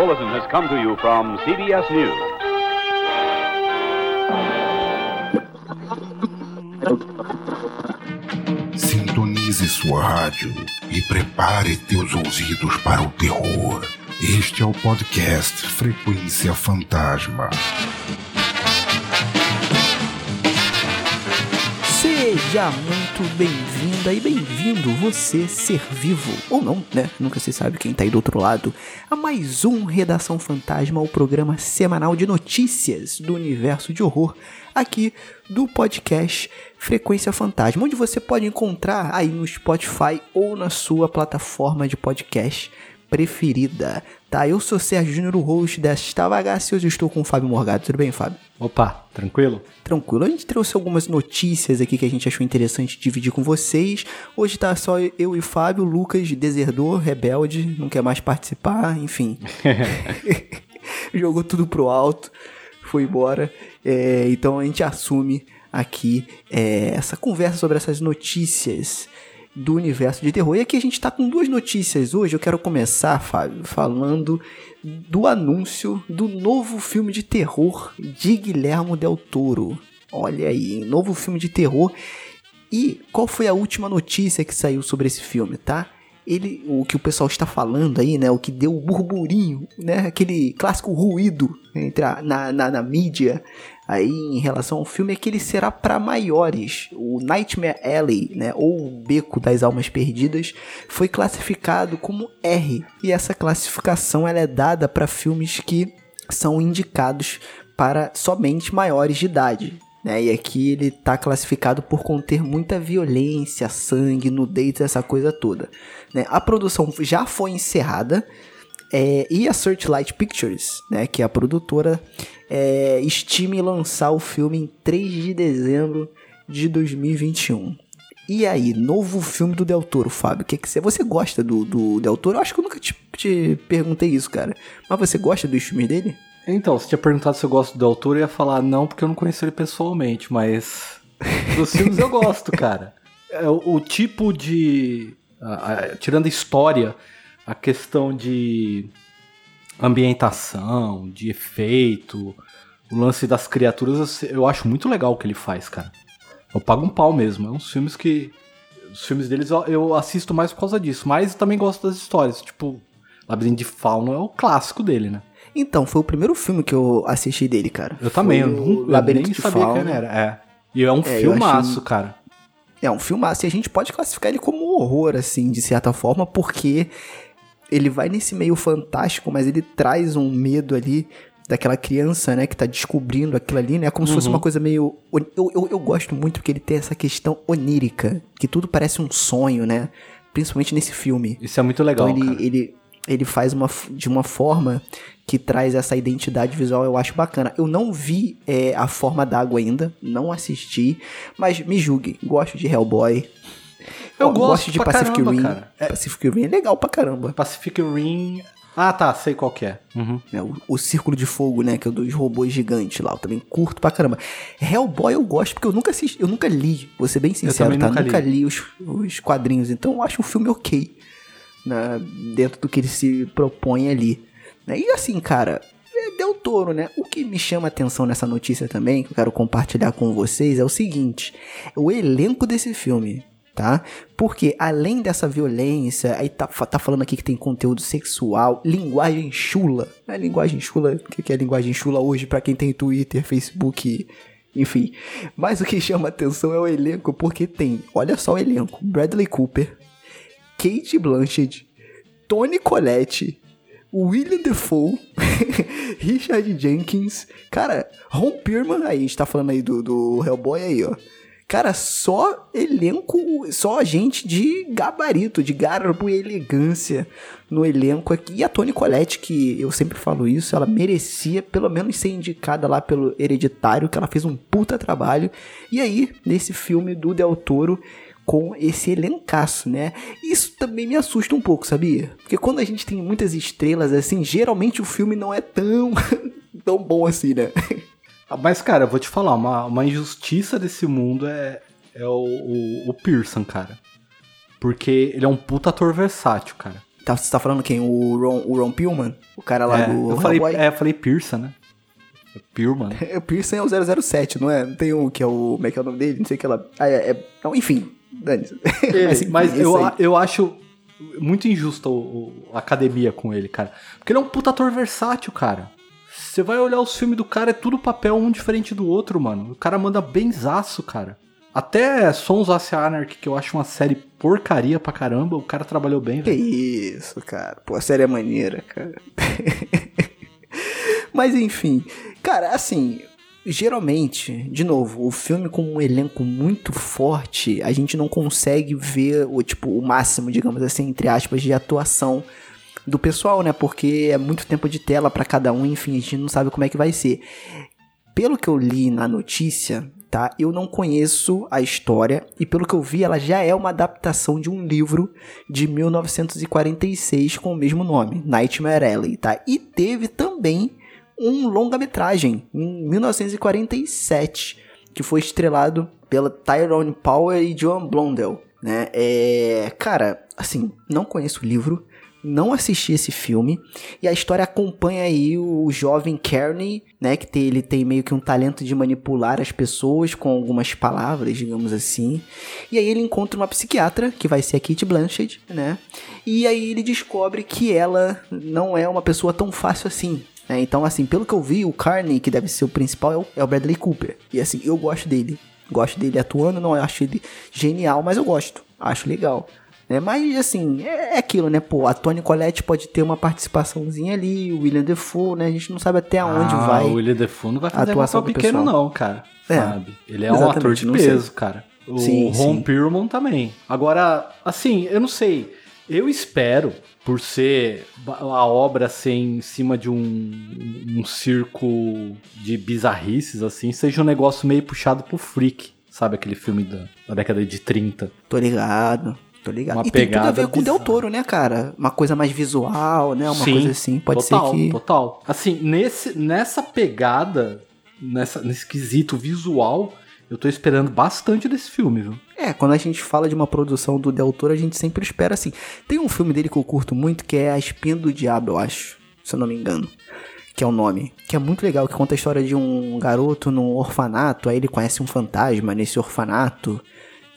bulletin has come to you from CBS News. Sintonize sua rádio e prepare teus ouvidos para o terror. Este é o podcast Frequência Fantasma. Seja muito bem-vinda e bem-vindo você ser vivo ou não, né? Nunca se sabe quem tá aí do outro lado. A mais um Redação Fantasma, o programa semanal de notícias do universo de horror aqui do podcast Frequência Fantasma, onde você pode encontrar aí no Spotify ou na sua plataforma de podcast preferida. Tá, eu sou Sérgio Júnior, o host desta bagaça e hoje estou com o Fábio Morgado. Tudo bem, Fábio? Opa, tranquilo? Tranquilo. A gente trouxe algumas notícias aqui que a gente achou interessante dividir com vocês. Hoje tá só eu e o Fábio, Lucas deserdou, rebelde, não quer mais participar, enfim. Jogou tudo pro alto, foi embora. É, então a gente assume aqui é, essa conversa sobre essas notícias do universo de terror. E aqui a gente tá com duas notícias hoje. Eu quero começar, Fábio, falando do anúncio do novo filme de terror de Guilhermo Del Toro. Olha aí, novo filme de terror. E qual foi a última notícia que saiu sobre esse filme, tá? Ele, o que o pessoal está falando aí, né? O que deu o burburinho, né? Aquele clássico ruído entre a, na, na, na mídia aí em relação ao filme é que ele será para maiores. O Nightmare Alley, né, ou o Beco das Almas Perdidas, foi classificado como R. E essa classificação ela é dada para filmes que são indicados para somente maiores de idade. Né? E aqui ele está classificado por conter muita violência, sangue, nudez, essa coisa toda. Né? A produção já foi encerrada é, e a Searchlight Pictures, né, que é a produtora, é, estime lançar o filme em 3 de dezembro de 2021. E aí, novo filme do Del Toro, Fábio, que, que você, você gosta do, do Del Toro? Eu acho que eu nunca te, te perguntei isso, cara. Mas você gosta dos filmes dele? Então, se tinha perguntado se eu gosto do Del Toro, eu ia falar não, porque eu não conheço ele pessoalmente, mas dos filmes eu gosto, cara. É, o, o tipo de... tirando a história, a questão de ambientação, de efeito, o lance das criaturas, eu acho muito legal o que ele faz, cara. Eu pago um pau mesmo. É uns filmes que. Os filmes deles eu assisto mais por causa disso. Mas também gosto das histórias. Tipo, Labirinto de Fauno é o clássico dele, né? Então, foi o primeiro filme que eu assisti dele, cara. Eu também, foi eu, não, Labirinto nem de sabia Fauno. quem era. É. E é um É, eu filmaço, achei- cara. É um filmaço. E a gente pode classificar ele como um horror, assim, de certa forma, porque ele vai nesse meio fantástico, mas ele traz um medo ali daquela criança, né, que tá descobrindo aquilo ali, né? Como se fosse uma coisa meio. Eu, eu, eu gosto muito porque ele tem essa questão onírica, que tudo parece um sonho, né? Principalmente nesse filme. Isso é muito legal, então ele, ele, ele faz uma, de uma forma que traz essa identidade visual, eu acho bacana. Eu não vi é, A Forma d'Água ainda, não assisti, mas me julgue, gosto de Hellboy. Eu Ó, gosto de Pacific caramba, Rim. cara. É- Pacific Rim é legal pra caramba. Pacific Rim. Ah, tá, sei qual que é. Uhum. né? O, o Círculo de Fogo, né? Que é o dos robôs gigantes lá. Eu também curto pra caramba. Hellboy eu gosto porque eu nunca assisti, eu nunca li. Vou ser bem sincero, também tá? nunca li, os, os quadrinhos. Então eu acho um filme ok. Né? Dentro do que ele se propõe ali. né? E assim, cara. é Del Toro, né? O que me chama a atenção nessa notícia também, que eu quero compartilhar com vocês, é o seguinte: o elenco desse filme, tá? Porque além dessa violência, aí tá, tá falando aqui que tem conteúdo sexual, linguagem chula. É linguagem chula, o que é linguagem chula hoje pra quem tem Twitter, Facebook, enfim. Mas o que chama atenção é o elenco, porque tem, olha só o elenco: Bradley Cooper, Kate Blanchett, Tony Collette, William Defoe, Richard Jenkins, cara, Ron Perlman, aí a gente tá falando aí do, do Hellboy aí, ó. Cara, só elenco, só gente de gabarito, de garbo e elegância no elenco aqui. E a Toni Collette, que eu sempre falo isso, ela merecia pelo menos ser indicada lá pelo Hereditário, que ela fez um puta trabalho. E aí, nesse filme do Del Toro, com esse elencaço, né? Isso também me assusta um pouco, sabia? Porque quando a gente tem muitas estrelas assim, geralmente o filme não é tão, tão bom assim, né? Mas, cara, eu vou te falar, uma, uma injustiça desse mundo é, é o, o, o Pearson, cara. Porque ele é um puta ator versátil, cara. Tá, você tá falando quem? O Ron, o Ron Pillman? O cara lá É, do eu falei, Hellboy? é, eu falei Pearson, né? É Pearman. O Pearson é o 007, não é? Não tem um que é o. Como é que é o nome dele? Não sei o que lá. Ah, é. é não, enfim. Dane-se. Mas, mas eu, aí. eu acho muito injusta o, o- a academia com ele, cara. Porque ele é um puta ator versátil, cara. Você vai olhar os filmes do cara, é tudo papel um diferente do outro, mano. O cara manda benzaço, cara. Até Sons of Anarchy, que eu acho uma série porcaria pra caramba, o cara trabalhou bem, Que isso, cara. Pô, a série é maneira, cara. Mas enfim, cara, assim, geralmente, de novo, o filme com um elenco muito forte, a gente não consegue ver o tipo o máximo, digamos assim, entre aspas, de atuação do pessoal, né? Porque é muito tempo de tela pra cada um, enfim, a gente não sabe como é que vai ser. Pelo que eu li na notícia, tá? Eu não conheço a história e pelo que eu vi, ela já é uma adaptação de um livro de 1946 com o mesmo nome, Nightmare Alley, tá? E teve também um longa-metragem em 1947 que foi estrelado pela Tyrone Power e Joan Blondell, né? É, cara, assim, não conheço o livro, não assisti esse filme e a história acompanha aí o jovem Kearney, né, que tem, ele tem meio que um talento de manipular as pessoas com algumas palavras, digamos assim. E aí ele encontra uma psiquiatra, que vai ser a Kate Blanchett, né? E aí ele descobre que ela não é uma pessoa tão fácil assim. né? Então, assim, pelo que eu vi, o Carney, que deve ser o principal, é o, é o Bradley Cooper. E assim, eu gosto dele. Gosto dele atuando, não acho ele genial, mas eu gosto. Acho legal. Né? Mas, assim, é, é aquilo, né? Pô, a Toni Collette pode ter uma participaçãozinha ali, o William Defoe, né? A gente não sabe até onde ah, vai. O William Defoe não vai fazer papel pequeno pessoal. não, cara. É, Sabe? Ele é um ator de sei. peso, cara. O Sim, Ron sim. Perlman também. Agora, assim, eu não sei. Eu espero, por ser a obra ser em cima de um, um circo de bizarrices, assim, seja um negócio meio puxado pro freak. Sabe aquele filme da, da década de 30? Tô ligado. Tô ligado. Uma e tem tudo a pegada ver com o Del. Toro, né, cara? Uma coisa mais visual, né? Uma Sim, coisa assim. Pode total, ser que. Total. Assim, nesse, nessa pegada, nessa, nesse quesito visual, eu tô esperando bastante desse filme, viu? É, quando a gente fala de uma produção do Del Toro, a gente sempre espera assim. Tem um filme dele que eu curto muito, que é A Espinha do Diabo, eu acho. Se eu não me engano. Que é o nome. Que é muito legal, que conta a história de um garoto num orfanato, aí ele conhece um fantasma nesse orfanato.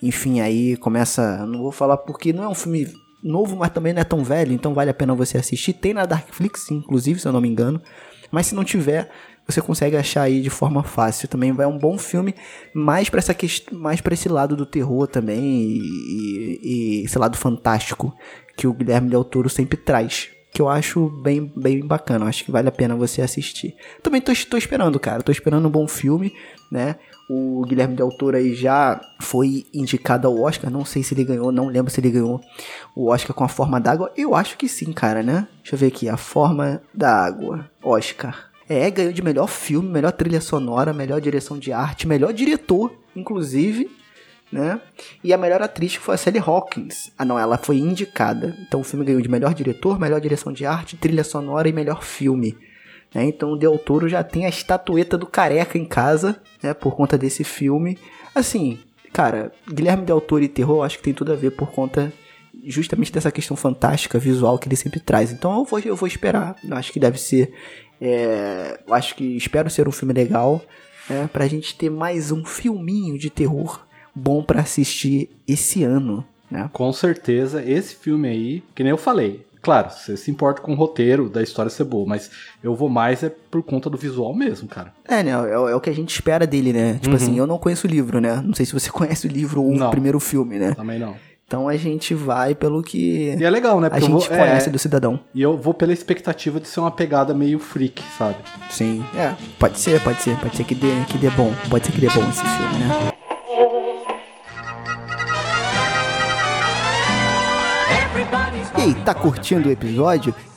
Enfim, aí começa. Não vou falar porque não é um filme novo, mas também não é tão velho, então vale a pena você assistir. Tem na Darkflix, inclusive, se eu não me engano. Mas se não tiver, você consegue achar aí de forma fácil. Também vai um bom filme, mais para essa mais para esse lado do terror também e, e- esse lado fantástico que o Guilherme Del Toro sempre traz. Que eu acho bem, bem bacana, acho que vale a pena você assistir. Também tô, tô esperando, cara, tô esperando um bom filme, né? O Guilherme Del Toro aí já foi indicado ao Oscar, não sei se ele ganhou, não lembro se ele ganhou o Oscar com a forma d'água. Eu acho que sim, cara, né? Deixa eu ver aqui, a forma da água, Oscar. É, ganhou de melhor filme, melhor trilha sonora, melhor direção de arte, melhor diretor, inclusive, né? E a melhor atriz foi a Sally Hawkins. Ah, não, ela foi indicada. Então o filme ganhou de melhor diretor, melhor direção de arte, trilha sonora e melhor filme. Né? Então o Del Toro já tem a estatueta do careca em casa, né? Por conta desse filme. Assim, cara, Guilherme Del Toro e terror, acho que tem tudo a ver por conta justamente dessa questão fantástica, visual que ele sempre traz. Então eu vou, eu vou esperar. Eu acho que deve ser. é, acho que espero ser um filme legal. Né, pra gente ter mais um filminho de terror bom pra assistir esse ano. Né? Com certeza, esse filme aí, que nem eu falei. Claro, você se importa com o roteiro da história ser boa, mas eu vou mais é por conta do visual mesmo, cara. É, né? É, é o que a gente espera dele, né? Tipo assim, eu não conheço o livro, né? Não sei se você conhece o livro ou Não. o primeiro filme, né? Também não. Então a gente vai pelo que E é legal, né? a Porque eu gente vou, conhece é, do cidadão. E eu vou pela expectativa de ser uma pegada meio freak, sabe? Sim. É, pode ser, pode ser. Pode ser que dê, que dê bom. Pode ser que dê bom esse filme, né? E tá curtindo o episódio?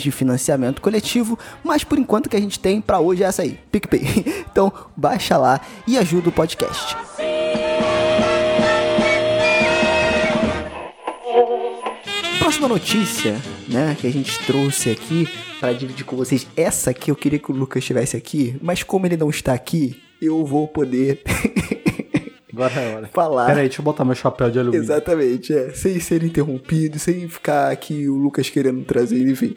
de financiamento coletivo, mas por enquanto que a gente tem para hoje é essa aí, PicPay. Então, baixa lá e ajuda o podcast. Próxima notícia, né, que a gente trouxe aqui para dividir com vocês. Essa aqui eu queria que o Lucas estivesse aqui, mas como ele não está aqui, eu vou poder Agora é hora. falar. Pera aí, deixa eu botar meu chapéu de alumínio. Exatamente, é. Sem ser interrompido, sem ficar aqui o Lucas querendo trazer, enfim.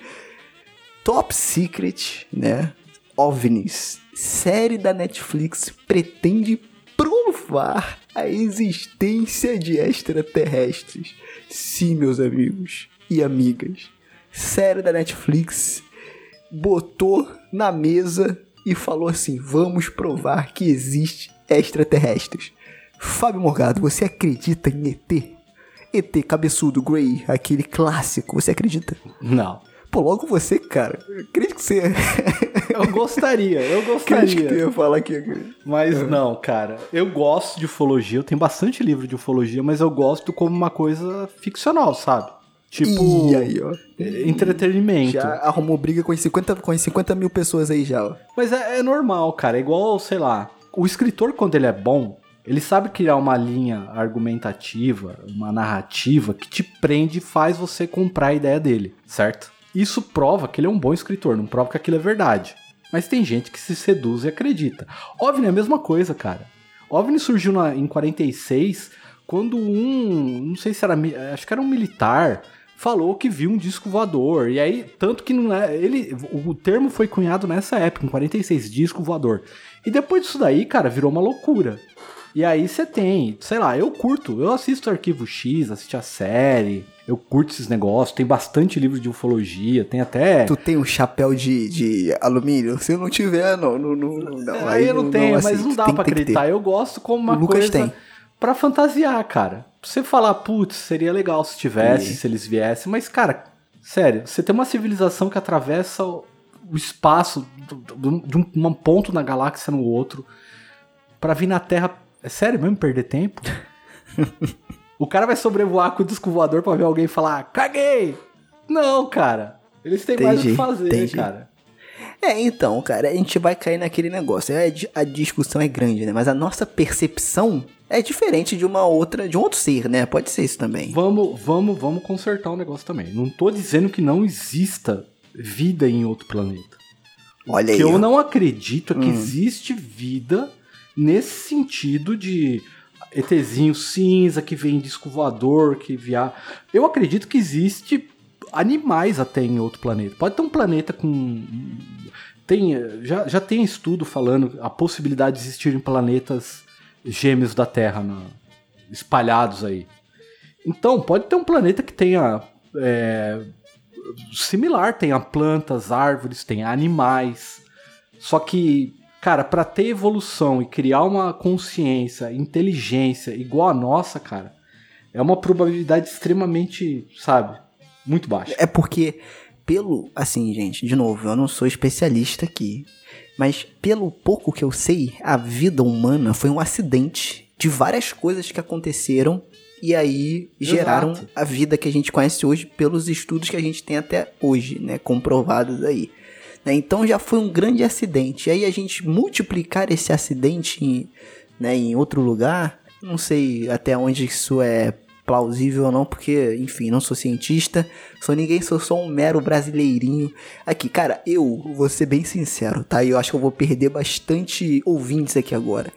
Top Secret, né? OVNIs. Série da Netflix pretende provar a existência de extraterrestres. Sim, meus amigos e amigas. Série da Netflix botou na mesa e falou assim: vamos provar que existe extraterrestres. Fábio Morgado, você acredita em ET? ET cabeçudo, Grey, aquele clássico, você acredita? Não. Pô, logo você, cara. Eu acredito que você. Eu gostaria, eu acredito que gostaria. ia falar aqui. Mas não, cara. Eu gosto de ufologia, eu tenho bastante livro de ufologia, mas eu gosto como uma coisa ficcional, sabe? Tipo, E aí, ó. entretenimento. Já arrumou briga com as 50, com as 50 mil pessoas aí já, ó. Mas é, é normal, cara. É igual, sei lá, o escritor, quando ele é bom, ele sabe criar uma linha argumentativa, uma narrativa que te prende e faz você comprar a ideia dele, certo? Isso prova que ele é um bom escritor, não prova que aquilo é verdade. Mas tem gente que se seduz e acredita. OVNI é a mesma coisa, cara. OVNI surgiu na- em 46, quando um, não sei se era, acho que era um militar, falou que viu um disco voador. E aí, tanto que não é, ele, o termo foi cunhado nessa época, em 46, disco voador. E depois disso daí, cara, virou uma loucura. E aí você tem, sei lá, eu curto, eu assisto Arquivo X, assisto a série, eu curto esses negócios, tem bastante livro de ufologia, tem até... Tu tem um chapéu de, de alumínio? Se eu não tiver, não. não, não, não aí eu não tenho, mas aceito. não dá Tem- pra acreditar. Eu gosto como uma O Lucas coisa tem. pra fantasiar, cara. Pra você falar, putz, seria legal se tivesse, E- se eles viessem. Mas, cara, sério, você tem uma civilização que atravessa o espaço do- do- de um, um ponto na galáxia no outro pra vir na Terra. É sério mesmo perder tempo? o cara vai sobrevoar com o disco voador pra ver alguém falar, caguei! Não, cara. Eles têm mais o que Entendi, fazer, entendi. cara. É, então, cara, a gente vai cair naquele negócio. É, a discussão é grande, né? Mas a nossa percepção é diferente de uma outra, de um outro ser, né? Pode ser isso também. Vamos, vamos, vamos consertar o negócio também. Não tô dizendo que não exista vida em outro planeta. Olha O aí. que eu ó. não acredito é que Hum. existe vida nesse sentido de ETzinho cinza que vem em disco voador, que via. Eu acredito que existe animais até em outro planeta. Pode ter um planeta com tem já, já tem estudo falando a possibilidade de existirem planetas gêmeos da Terra espalhados aí. Então, pode ter um planeta que tenha é, similar, tenha plantas, árvores, tenha animais. Só que, cara, pra ter evolução e criar uma consciência, inteligência igual a nossa, cara, é uma probabilidade extremamente, sabe, muito baixa. É porque, pelo. Assim, gente, de novo, eu não sou especialista aqui. Mas pelo pouco que eu sei, a vida humana foi um acidente de várias coisas que aconteceram e aí geraram Exato. a vida que a gente conhece hoje pelos estudos que a gente tem até hoje, né? Comprovados aí. Né? Então já foi um grande acidente. E aí a gente multiplicar esse acidente em, né, em outro lugar, não sei até onde isso é plausível ou não, porque, enfim, não sou cientista, sou ninguém, sou só um mero brasileirinho. Aqui, cara, eu vou ser bem sincero, tá? Eu acho que eu vou perder bastante ouvintes aqui agora.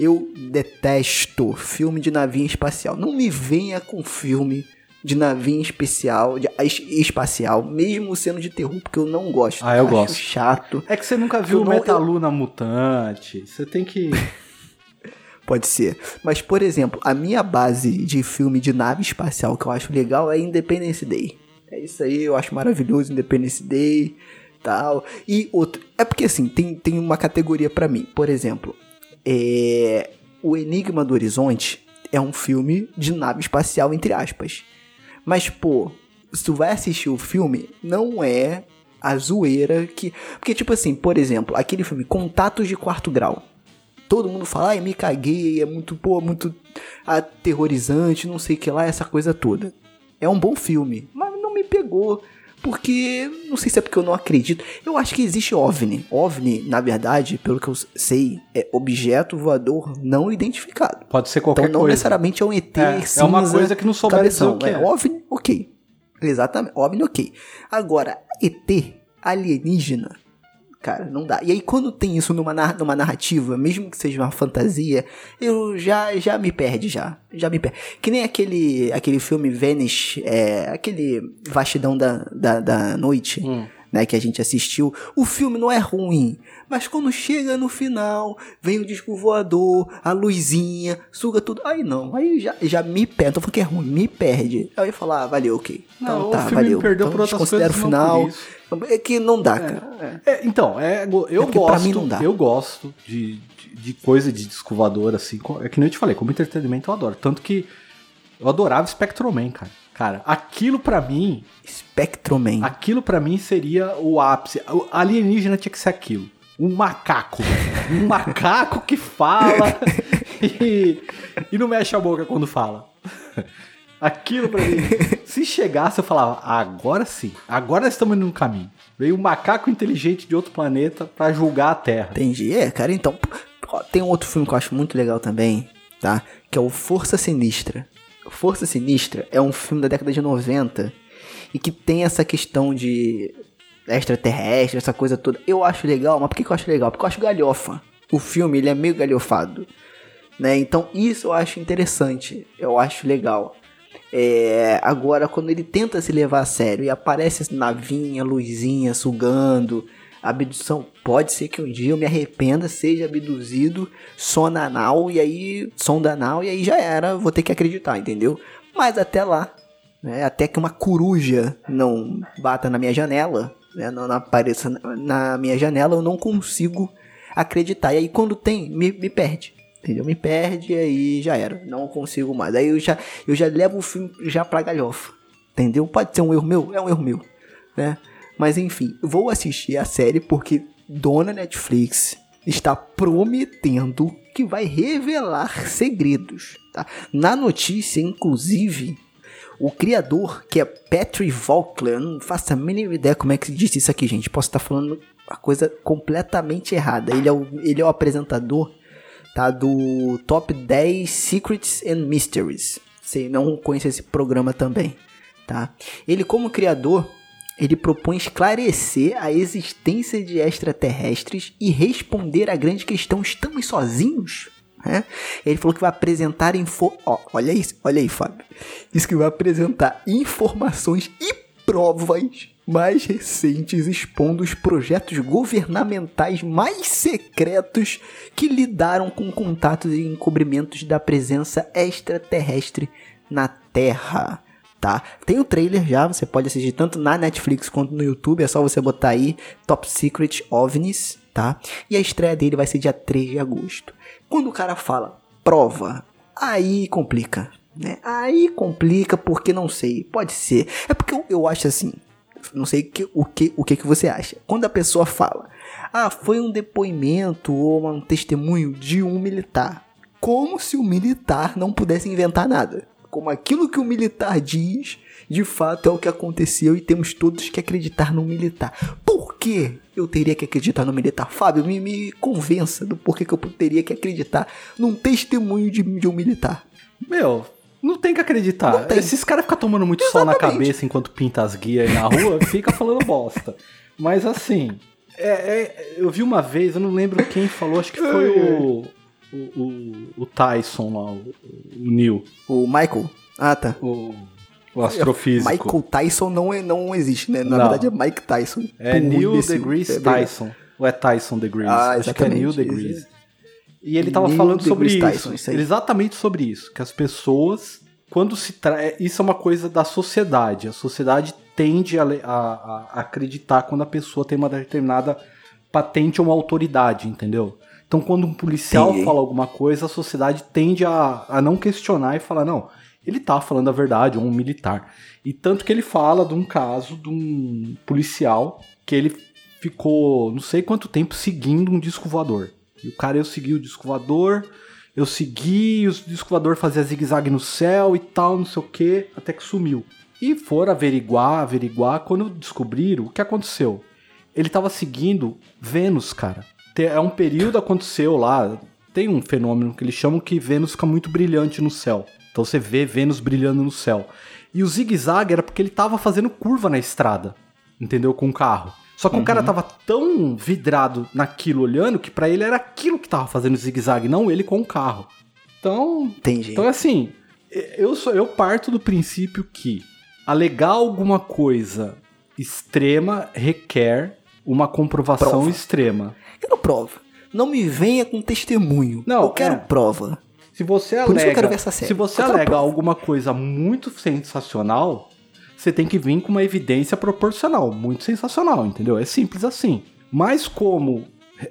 Eu detesto filme de navinha espacial. Não me venha com filme de navinha especial, de, es- espacial, mesmo sendo de terror, porque eu não gosto. Ah, eu Acho gosto. chato. É que você nunca viu Eu o Metaluna Mutante. Você tem que. Pode ser. Mas, por exemplo, a minha base de filme de nave espacial que eu acho legal é Independence Day. É isso aí, eu acho maravilhoso Independence Day, tal. E outro, é porque assim, tem, tem uma categoria pra mim. Por exemplo, é O Enigma do Horizonte é um filme de nave espacial entre aspas. Mas, pô, se tu vai assistir o filme, não é a zoeira que. Porque, tipo assim, por exemplo, aquele filme Contatos de Quarto Grau. Todo mundo fala, ai, me caguei, é muito, pô, muito aterrorizante, não sei o que lá, essa coisa toda. É um bom filme, mas não me pegou. Porque, não sei se é porque eu não acredito. Eu acho que existe OVNI. OVNI, na verdade, pelo que eu sei, é objeto voador não identificado. Pode ser qualquer então não coisa. necessariamente é um ET É, cinza, é uma coisa que não souberam cabeção. o que é. é. OVNI, ok. Exatamente, OVNI, ok. Agora, ET, alienígena, cara, não dá. E aí quando tem isso numa, numa narrativa, mesmo que seja uma fantasia, eu já já me perde já. Já me perde. Que nem aquele aquele filme Vanish, é, aquele vastidão da, da, da noite. Hum. Né, que a gente assistiu, o filme não é ruim, mas quando chega no final, vem o disco voador, a luzinha, suga tudo. Aí não, aí já, já me perde. Tô falando que é ruim, me perde. Aí eu ia falar, ah, valeu, ok. Então Não, o tá, valeu. perdeu então, por outras coisas, o final. É que não dá, cara. É, então, é, go- eu É gosto, mim não dá. eu gosto de, de, de coisa de disco voador, assim, é que nem eu te falei, como entretenimento eu adoro, tanto que eu adorava Spectrum Man, cara. Cara, aquilo pra mim, Spectroman. aquilo pra mim seria o ápice. O alienígena tinha que ser aquilo. Um macaco. Um macaco que fala e, e não mexe a boca quando fala. Aquilo pra mim. Se chegasse, eu falava, agora sim. Agora nós estamos indo no caminho. Veio um macaco inteligente de outro planeta pra julgar a Terra. Entendi. É, cara, então. Tem um outro filme que eu acho muito legal também, tá? Que é o Força Sinistra. Força Sinistra é um filme da década de 90 e que tem essa questão de extraterrestre, essa coisa toda. Eu acho legal, mas por que eu acho legal? Porque eu acho galhofa. O filme, ele é meio galhofado. Né? Então, isso eu acho interessante. Eu acho legal. É, agora, quando ele tenta se levar a sério e aparece navinha, luzinha, sugando, abdução, pode ser que um dia eu me arrependa, seja abduzido, sonda anal, e aí, sonda anal, e aí já era, vou ter que acreditar, entendeu? Mas até lá, né, até que uma coruja não bata na minha janela, né, não, apareça na, na minha janela, eu não consigo acreditar. E aí quando tem, me, me perde. Entendeu? Me perde e aí já era. Não consigo mais. Aí eu já, eu já levo o filme já pra galhofa. Entendeu? Pode ser um erro meu? É um erro meu. Né? Mas enfim, vou assistir a série porque Dona Netflix está prometendo que vai revelar segredos. Tá? Na notícia, inclusive, o criador, que é Patrick eu não faço a mínima ideia como é que se diz isso aqui, gente. Posso estar falando a coisa completamente errada. Ele é o, ele é o apresentador tá, do Top 10 Secrets and Mysteries. Sei, não conheço esse programa também, tá? Ele como criador, ele propõe esclarecer a existência de extraterrestres e responder à grande questão: estamos sozinhos? né? Ele falou que vai apresentar info... Ó, olha isso, olha aí, Fábio. Isso que vai apresentar informações e provas mais recentes expondo os projetos governamentais mais secretos que lidaram com contatos e encobrimentos da presença extraterrestre na Terra. Tá? Tem o trailer já, você pode assistir tanto na Netflix quanto no YouTube, é só você botar aí Top Secret OVNIs, tá? E a estreia dele vai ser dia 3 de agosto. Quando o cara fala prova, aí complica, né? Aí complica porque não sei, pode ser. É porque eu, eu acho assim, não sei que, o, que, o que que você acha. Quando a pessoa fala, ah, foi um depoimento ou um testemunho de um militar. Como se o militar não pudesse inventar nada. Como aquilo que o militar diz, de fato é o que aconteceu e temos todos que acreditar no militar. Por que eu teria que acreditar no militar? Fábio, me, me convença do porquê que eu teria que acreditar num testemunho de, de um militar. Meu, não tem que acreditar. Tem. Esses caras ficam tomando muito sol na Exatamente. cabeça enquanto pinta as guias aí na rua, fica falando bosta. Mas assim, é- é- eu vi uma vez, eu não lembro quem falou, acho que foi o, o, o, o Tyson lá, o, o Neil, O Michael. Ah, tá. o, o astrofísico. Michael Tyson não, é, não existe, né? Na Não. verdade é Mike Tyson. É Neil. Degrees É. Tyson. Ou é Tyson Degrees? Ah, Acho que é Neil isso. E ele tava Neil falando sobre deGrasse isso. Tyson, isso. Exatamente sobre isso. Que as pessoas, quando se tra... Isso é uma coisa da sociedade. A sociedade tende a, a- a acreditar quando a pessoa tem uma determinada patente ou uma autoridade, entendeu? Então, quando um policial Entendi. fala alguma coisa, a sociedade tende a, a não questionar e falar, não, ele tá falando a verdade, ou um militar. E tanto que ele fala de um caso de um policial que ele ficou não sei quanto tempo seguindo um disco voador. E o cara, eu segui o disco voador, eu segui, o disco voador fazia zigue-zague no céu e tal, não sei o que, até que sumiu. E foram averiguar, averiguar, quando descobriram, o que aconteceu? Ele tava seguindo Vênus, cara. É um período aconteceu lá, tem um fenômeno que eles chamam que Vênus fica muito brilhante no céu. Então você vê Vênus brilhando no céu. E o zigue-zague era porque ele tava fazendo curva na estrada, entendeu? Com o carro. Só que o cara tava tão vidrado naquilo olhando que pra ele era aquilo que tava fazendo zigue-zague, não ele com o carro. Então, Entendi. então é assim, eu sou eu parto do princípio que alegar alguma coisa extrema requer uma comprovação Prova. extrema. Quero prova. Não me venha com testemunho. Não, eu quero é. prova. Se você Por isso que eu alega, quero ver essa série. se você alega prova. alguma coisa muito sensacional, você tem que vir com uma evidência proporcional, muito sensacional, entendeu? É simples assim. Mas como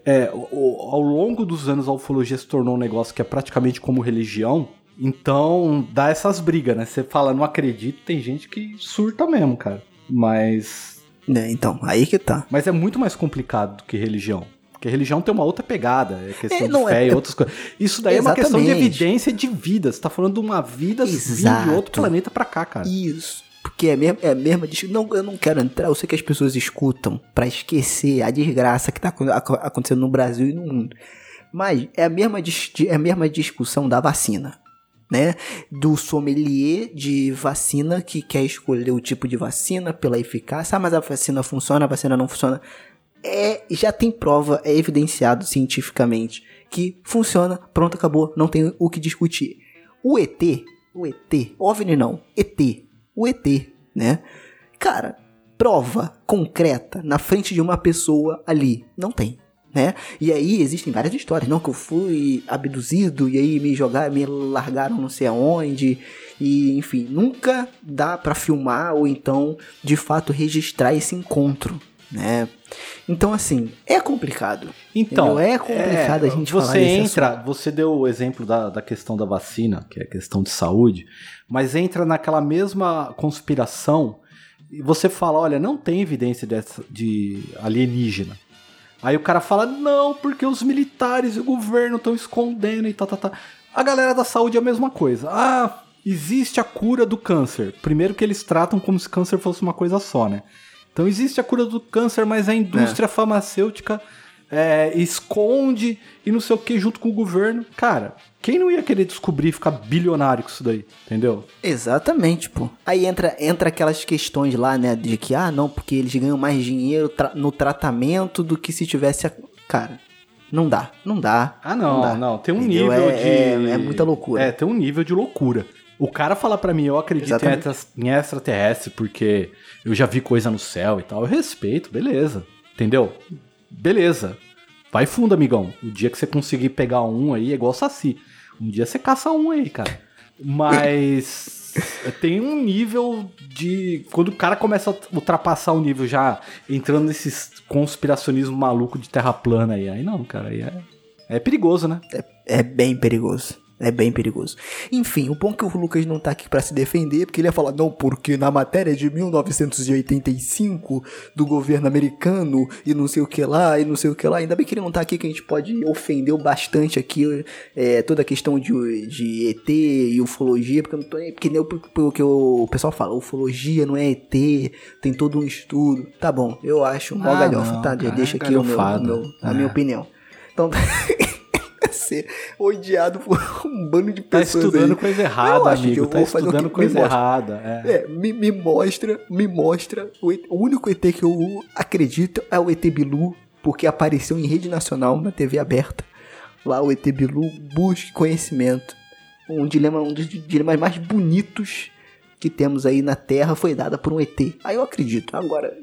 é, ao longo dos anos a ufologia se tornou um negócio que é praticamente como religião, então dá essas brigas, né? Você fala, não acredito, tem gente que surta mesmo, cara. Mas Né, então, aí que tá. mas é muito mais complicado do que religião. Porque religião tem uma outra pegada, é questão É, de fé é- e outras coisas. Isso daí é uma questão de Exatamente. evidência de vida. Você tá falando de uma vida Exato. de outro planeta pra cá, cara. Isso. Porque é mesmo, é a mesma dis- não Eu não quero entrar, eu sei que as pessoas escutam pra esquecer a desgraça que tá acon- ac- acontecendo no Brasil e no mundo. Mas é a mesma, é a mesma discussão da vacina. Né? Do sommelier de vacina que quer escolher o tipo de vacina pela eficácia. Ah, mas a vacina funciona, a vacina não funciona. É, já tem prova, é evidenciado cientificamente que funciona, pronto, acabou, não tem o que discutir. O ET, o ET, OVNI não, ET, o ET, né? Cara, prova concreta na frente de uma pessoa ali, não tem. Né? E aí existem várias histórias, não que eu fui abduzido e aí me jogaram, me largaram não sei aonde e enfim, nunca dá pra filmar ou então de fato registrar esse encontro, né? Então assim, é complicado. Então, Entendeu? É complicado a gente você entra, você deu o exemplo da, da questão da vacina, que é questão de saúde, mas entra naquela mesma conspiração e você fala, olha, não tem evidência dessa, de alienígena. Aí o cara fala, não, porque os militares e o governo estão escondendo e tal, tal, tal. A galera da saúde é a mesma coisa. Ah, existe a cura do câncer. Primeiro que eles tratam como se câncer fosse uma coisa só, né? Então existe a cura do câncer, mas a indústria farmacêutica é, esconde e não sei o que junto com o governo. Cara, quem não ia querer descobrir e ficar bilionário com isso daí? Entendeu? Exatamente, pô. Aí entra, entra aquelas questões lá, né? De que, ah, não, porque eles ganham mais dinheiro tra- no tratamento do que se tivesse. A... Cara, não dá, não dá. Ah, não, dá, não. Tem um entendeu? nível É- de. é- é muita loucura. É, tem um nível de loucura. O cara fala pra mim, eu acredito em, Exatamente. extra- em extraterrestre porque eu já vi coisa no céu e tal. Eu respeito, beleza. Entendeu? Beleza. Vai fundo, amigão. O dia que você conseguir pegar um aí é igual saci. Um dia você caça um aí, cara. Mas tem um nível de. Quando o cara começa a ultrapassar o nível já entrando nesses conspiracionismo maluco de terra plana aí. Aí não, cara, aí é, é perigoso, né? É bem perigoso. É bem perigoso. Enfim, o bom é que o Lucas não tá aqui pra se defender, porque ele ia falar, não, porque na matéria de 1985 do governo americano e não sei o que lá, e não sei o que lá. Ainda bem que ele não tá aqui, que a gente pode ofender bastante aqui é, toda a questão de, de ET e ufologia, porque eu não tô nem. Porque nem o, que o pessoal fala, ufologia não é ET, tem todo um estudo. Tá bom, eu acho mó Ah, galhofa, tá? cara, Deixa é aqui o meu, meu- a É. minha opinião. Então. ser odiado por um bando de Tá pessoas. estudando aí. coisa errada, amigo. eu Tá estudando coisa errada. É. É, me, me mostra, me mostra. O, o único ET que eu acredito é o ET Bilu, porque apareceu em rede nacional na TV aberta. Lá o ET Bilu busque conhecimento. Um dilema, um dos dilemas mais bonitos que temos aí na Terra foi dada por um ET. Aí eu acredito. Agora,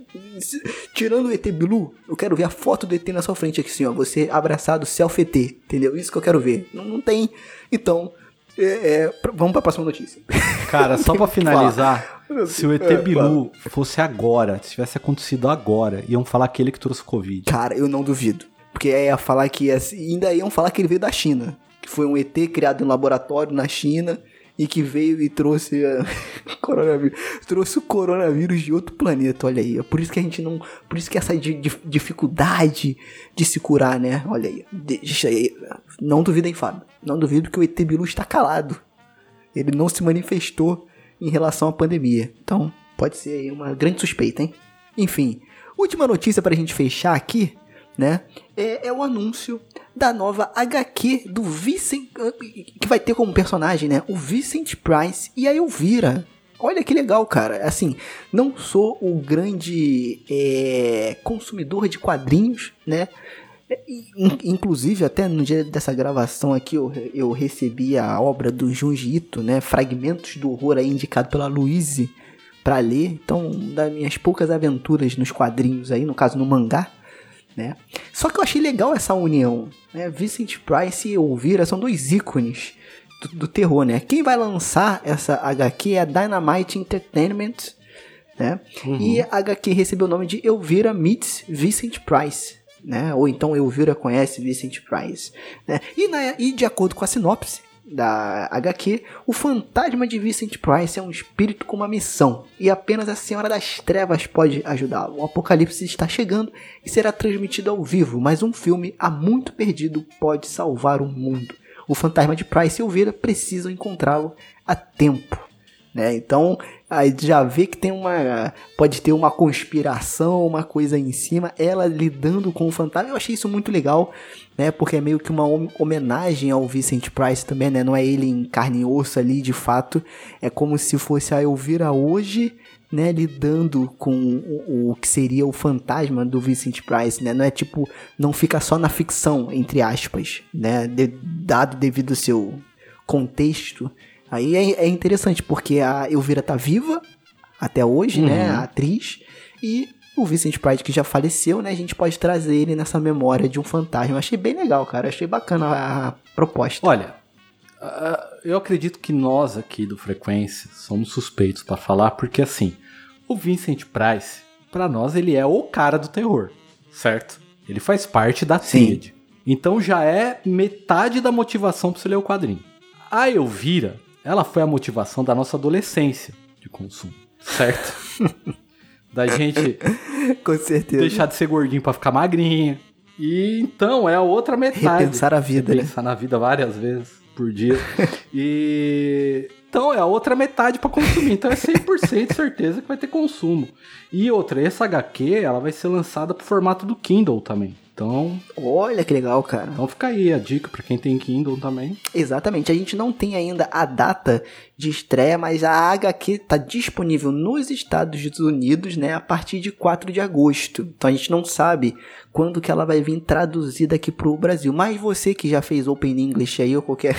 tirando o ET Bilu, eu quero ver a foto do ET na sua frente aqui, assim, ó. Você abraçado, selfie ET, entendeu? Isso que eu quero ver. Não, não tem. Então, é, é, vamos pra próxima notícia. Cara, só pra finalizar, se o ET É, Bilu fosse agora, se tivesse acontecido agora, iam falar aquele que trouxe Covid. Cara, eu não duvido. Porque aí ia falar que ia, ainda iam falar que ele veio da China. Que foi um ET criado em laboratório na China e que veio e trouxe a... coronavírus, trouxe o coronavírus de outro planeta, olha aí. É por isso que a gente não, por isso que essa di- di- dificuldade de se curar, né? Olha aí. Deixa aí. Não duvidem, Fábio. Não duvido que o ET Bilu está calado. Ele não se manifestou em relação à pandemia. Então, pode ser aí uma grande suspeita, hein? Enfim, última notícia pra gente fechar aqui, né? É, é o anúncio da nova HQ do Vincent, que vai ter como personagem, né? O Vincent Price e a Elvira. Olha que legal, cara. Assim, não sou o grande é, consumidor de quadrinhos, né? In- Inclusive, até no dia dessa gravação aqui, eu, eu recebi a obra do Junji Ito, né? Fragmentos do Horror aí, indicado pela Louise pra ler. Então, das minhas poucas aventuras nos quadrinhos aí, no caso no mangá, né? Só que eu achei legal essa união, né? Vincent Price e Elvira são dois ícones do, do terror, né? Quem vai lançar essa HQ é a Dynamite Entertainment, né? E a HQ recebeu o nome de Elvira Meets Vincent Price, né? Ou então Elvira conhece Vincent Price, né? E, na- e de acordo com a sinopse da HQ, o fantasma de Vincent Price é um espírito com uma missão e apenas a Senhora das Trevas pode ajudá-lo. O apocalipse está chegando e será transmitido ao vivo, mas um filme há muito perdido pode salvar o mundo. O fantasma de Price e Elvira precisam encontrá-lo a tempo né? Então, aí já vê que tem uma pode ter uma conspiração, uma coisa em cima, ela lidando com o fantasma. Eu achei isso muito legal, né? Porque é meio que uma hom- homenagem ao Vincent Price também, né? Não é ele em carne e osso ali, de fato, é como se fosse a Elvira hoje, né, lidando com o, o que seria o fantasma do Vincent Price, né? Não é tipo, não fica só na ficção, entre aspas, né? De- dado devido ao seu contexto. Aí é, é interessante, porque a Elvira tá viva até hoje, né? A atriz. E o Vincent Price, que já faleceu, né? A gente pode trazer ele nessa memória de um fantasma. Achei bem legal, cara. Achei bacana a, proposta. Olha, eu acredito que nós aqui do Frequência somos suspeitos pra falar, porque assim, o Vincent Price, pra nós, ele é o cara do terror, certo? Ele faz parte da tríade. Então já é metade da motivação pra você ler o quadrinho. A Elvira, ela foi a motivação da nossa adolescência de consumo, certo? da gente Com certeza. deixar de ser gordinho pra ficar magrinha. E então é a outra metade. Repensar a vida, né? Repensar na vida várias vezes por dia. e então é a outra metade pra consumir. Então é 100% certeza que vai ter consumo. E outra, essa HQ, ela vai ser lançada pro formato do Kindle também. Então, Olha que legal, cara. então fica aí a dica pra quem tem Kindle também. Exatamente, a gente não tem ainda a data de estreia, mas a HQ está disponível nos Estados Unidos, né, a partir de 4 de agosto. Então a gente não sabe quando que ela vai vir traduzida aqui pro Brasil. Mas você que já fez Open English aí ou qualquer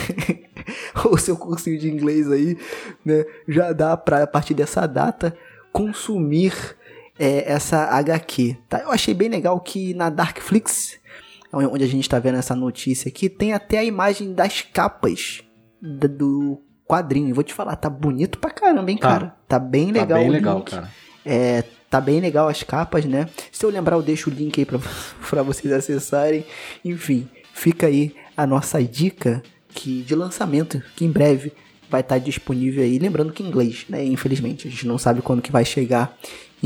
o seu cursinho de inglês aí, né, já dá para a partir dessa data consumir é, essa HQ. Tá? Eu achei bem legal que na Darkflix onde a gente tá vendo essa notícia aqui, tem até a imagem das capas do quadrinho. Vou te falar, tá bonito pra caramba, hein, Tá. cara? Tá bem legal tá bem legal, link. cara. É, tá bem legal as capas, né? Se eu lembrar, eu deixo o link aí pra, pra vocês acessarem. Enfim, fica aí a nossa dica que, de lançamento, que em breve vai estar disponível aí. Lembrando que em inglês, né? Infelizmente, a gente não sabe quando que vai chegar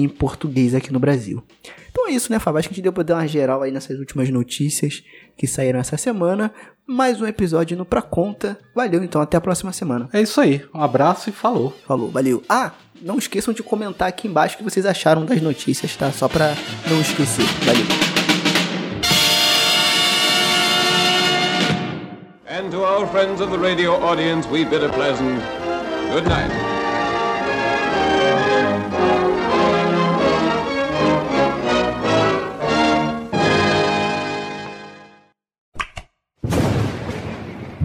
em português aqui no Brasil. Então é isso, né, Fábio? Acho que a gente deu pra dar uma geral aí nessas últimas notícias que saíram essa semana. Mais um episódio no Pra Conta. Valeu, então. Até a próxima semana. É isso aí. Um abraço e falou. Falou, valeu. Ah, não esqueçam de comentar aqui embaixo o que vocês acharam das notícias, tá? Só pra não esquecer. Valeu. And to our friends of the radio audience, we bid a pleasant good night.